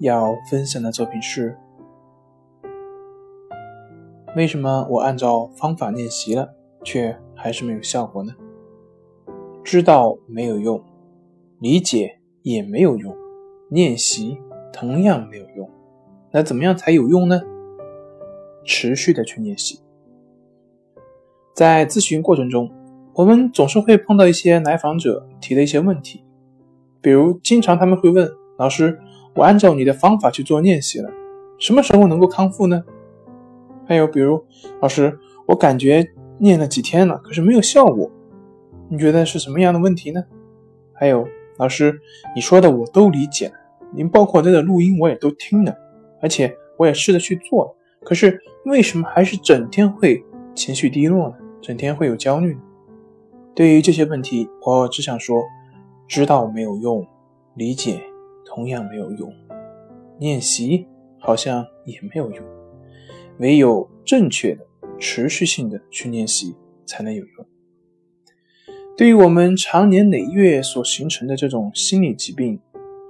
要分享的作品是：为什么我按照方法练习了，却还是没有效果呢？知道没有用，理解也没有用，练习同样没有用。那怎么样才有用呢？持续的去练习。在咨询过程中，我们总是会碰到一些来访者提的一些问题，比如经常他们会问老师。我按照你的方法去做练习了，什么时候能够康复呢？还有比如，老师，我感觉念了几天了，可是没有效果，你觉得是什么样的问题呢？还有，老师，你说的我都理解了，您包括这个录音我也都听了，而且我也试着去做了，可是为什么还是整天会情绪低落呢？整天会有焦虑呢？对于这些问题，我只想说，知道没有用，理解。同样没有用，练习好像也没有用，唯有正确的、持续性的去练习才能有用。对于我们长年累月所形成的这种心理疾病，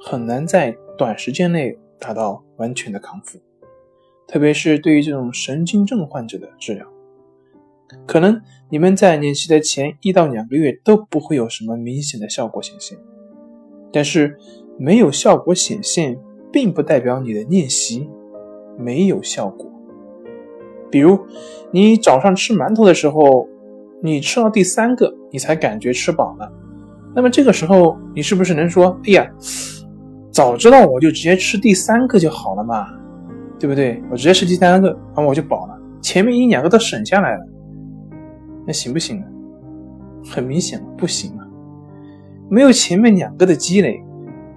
很难在短时间内达到完全的康复，特别是对于这种神经症患者的治疗，可能你们在练习的前一到两个月都不会有什么明显的效果显现，但是。没有效果显现，并不代表你的练习没有效果。比如，你早上吃馒头的时候，你吃到第三个，你才感觉吃饱了。那么这个时候，你是不是能说：“哎呀，早知道我就直接吃第三个就好了嘛，对不对？我直接吃第三个，然后我就饱了，前面一两个都省下来了。”那行不行呢？很明显不行啊，没有前面两个的积累。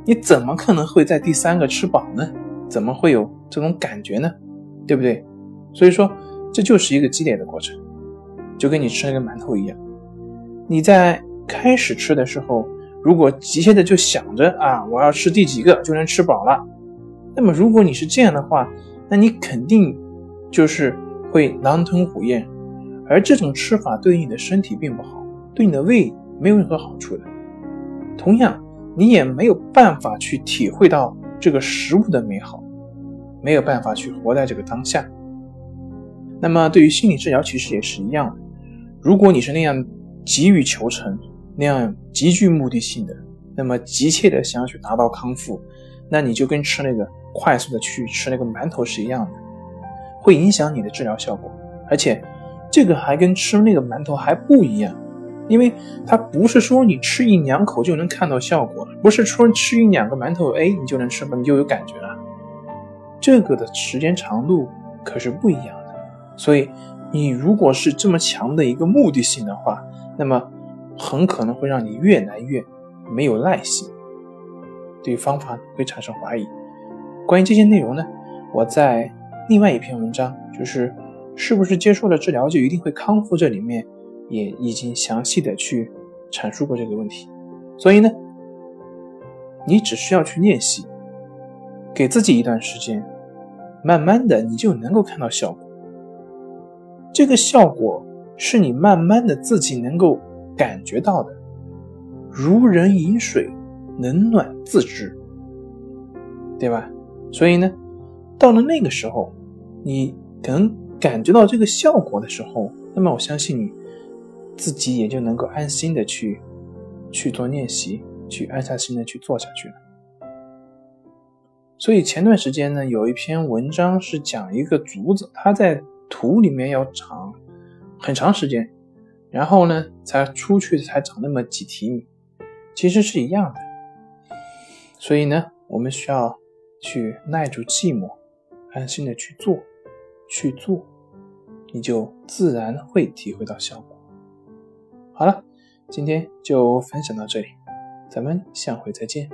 你怎么可能会在第三个吃饱呢？怎么会有这种感觉呢？对不对？所以说，这就是一个积累的过程，就跟你吃那个馒头一样。你在开始吃的时候，如果急切的就想着啊，我要吃第几个就能吃饱了，那么如果你是这样的话，那你肯定就是会狼吞虎咽，而这种吃法对你的身体并不好，对你的胃没有任何好处的。同样。你也没有办法去体会到这个食物的美好，没有办法去活在这个当下。那么，对于心理治疗其实也是一样的。如果你是那样急于求成，那样极具目的性的，那么急切的想要去达到康复，那你就跟吃那个快速的去吃那个馒头是一样的，会影响你的治疗效果。而且，这个还跟吃那个馒头还不一样。因为它不是说你吃一两口就能看到效果，不是说吃一两个馒头，哎，你就能吃，你就有感觉了。这个的时间长度可是不一样的。所以，你如果是这么强的一个目的性的话，那么很可能会让你越来越没有耐心，对方法会产生怀疑。关于这些内容呢，我在另外一篇文章，就是是不是接受了治疗就一定会康复这里面。也已经详细的去阐述过这个问题，所以呢，你只需要去练习，给自己一段时间，慢慢的你就能够看到效果。这个效果是你慢慢的自己能够感觉到的，如人饮水，冷暖自知，对吧？所以呢，到了那个时候，你能感觉到这个效果的时候，那么我相信你。自己也就能够安心的去去做练习，去安下心的去做下去了。所以前段时间呢，有一篇文章是讲一个竹子，它在土里面要长很长时间，然后呢才出去才长那么几提米，其实是一样的。所以呢，我们需要去耐住寂寞，安心的去做，去做，你就自然会体会到效果。好了，今天就分享到这里，咱们下回再见。